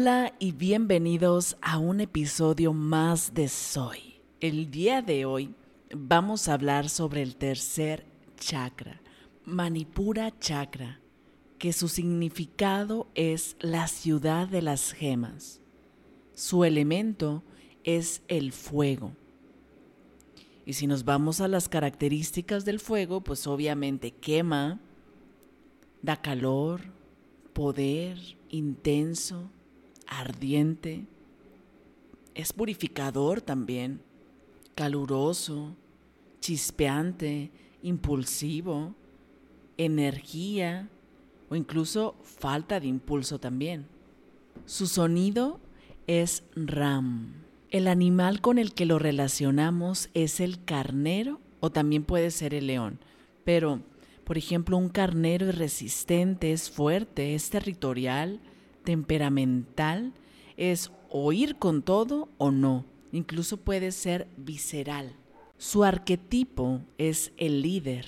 Hola y bienvenidos a un episodio más de Soy. El día de hoy vamos a hablar sobre el tercer chakra, Manipura Chakra, que su significado es la ciudad de las gemas. Su elemento es el fuego. Y si nos vamos a las características del fuego, pues obviamente quema, da calor, poder intenso, ardiente, es purificador también, caluroso, chispeante, impulsivo, energía o incluso falta de impulso también. Su sonido es ram. El animal con el que lo relacionamos es el carnero o también puede ser el león, pero por ejemplo un carnero es resistente, es fuerte, es territorial, temperamental es oír con todo o no, incluso puede ser visceral. Su arquetipo es el líder,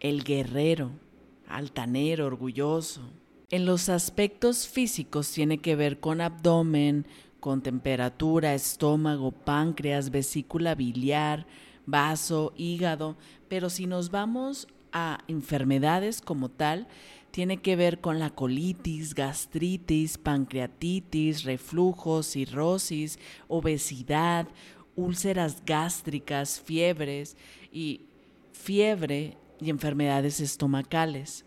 el guerrero, altanero, orgulloso. En los aspectos físicos tiene que ver con abdomen, con temperatura, estómago, páncreas, vesícula biliar, vaso, hígado, pero si nos vamos a enfermedades como tal, tiene que ver con la colitis, gastritis, pancreatitis, reflujo, cirrosis, obesidad, úlceras gástricas, fiebres y fiebre y enfermedades estomacales.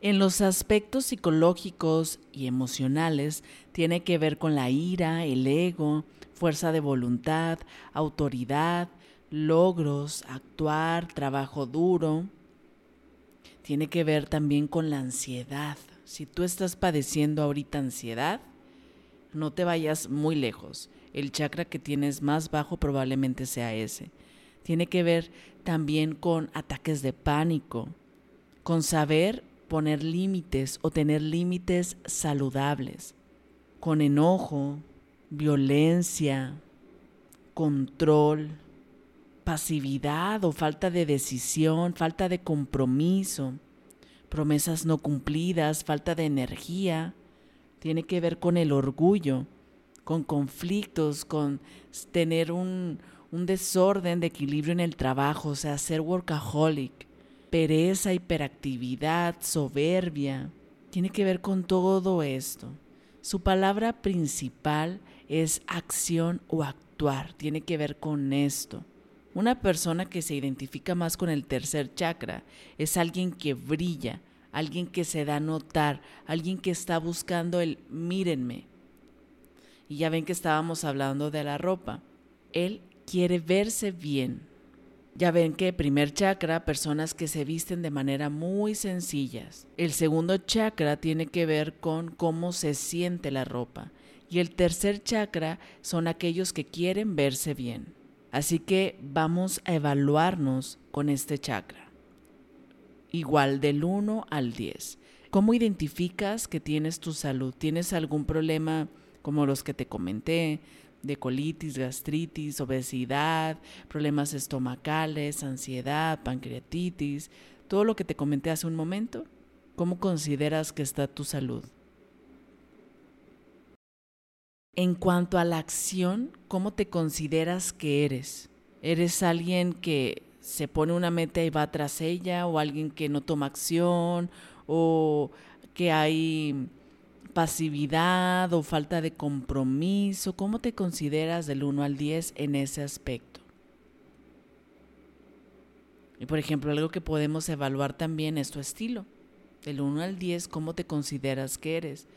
En los aspectos psicológicos y emocionales tiene que ver con la ira, el ego, fuerza de voluntad, autoridad, logros, actuar, trabajo duro, tiene que ver también con la ansiedad. Si tú estás padeciendo ahorita ansiedad, no te vayas muy lejos. El chakra que tienes más bajo probablemente sea ese. Tiene que ver también con ataques de pánico, con saber poner límites o tener límites saludables, con enojo, violencia, control, pasividad o falta de decisión, falta de compromiso, promesas no cumplidas, falta de energía. Tiene que ver con el orgullo, con conflictos, con tener un, desorden de equilibrio en el trabajo, o sea, ser workaholic, pereza, hiperactividad, soberbia. Tiene que ver con todo esto. Su palabra principal es acción o actuar. Tiene que ver con esto. Una persona que se identifica más con el tercer chakra es alguien que brilla, alguien que se da a notar, alguien que está buscando el mírenme. Y ya ven que estábamos hablando de la ropa. Él quiere verse bien. Ya ven que primer chakra, personas que se visten de manera muy sencillas. El segundo chakra tiene que ver con cómo se siente la ropa. Y el tercer chakra son aquellos que quieren verse bien. Así que vamos a evaluarnos con este chakra. Igual del 1 al 10. ¿Cómo identificas que tienes tu salud? ¿Tienes algún problema como los que te comenté? de colitis, gastritis, obesidad, problemas estomacales, ansiedad, pancreatitis, todo lo que te comenté hace un momento, ¿cómo consideras que está tu salud? En cuanto a la acción, ¿cómo te consideras que eres? ¿Eres alguien que se pone una meta y va tras ella o alguien que no toma acción o que hay pasividad o falta de compromiso? ¿Cómo te consideras del 1 al 10 en ese aspecto? Y por ejemplo, algo que podemos evaluar también es tu estilo. Del 1 al 10, ¿cómo te consideras que eres?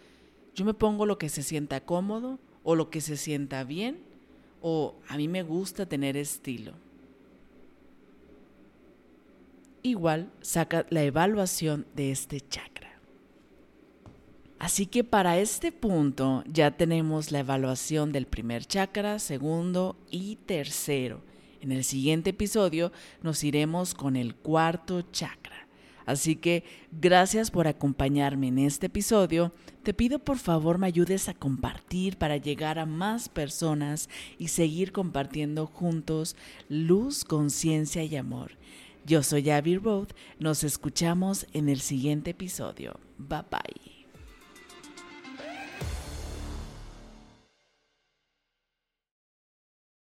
Yo me pongo lo que se sienta cómodo o lo que se sienta bien o a mí me gusta tener estilo. Igual saca la evaluación de este chakra. Así que para este punto ya tenemos la evaluación del primer chakra, segundo y tercero. En el siguiente episodio nos iremos con el cuarto chakra. Así que gracias por acompañarme en este episodio. Te pido por favor me ayudes a compartir para llegar a más personas y seguir compartiendo juntos luz, conciencia y amor. Yo soy Abby Road. Nos escuchamos en el siguiente episodio. Bye bye.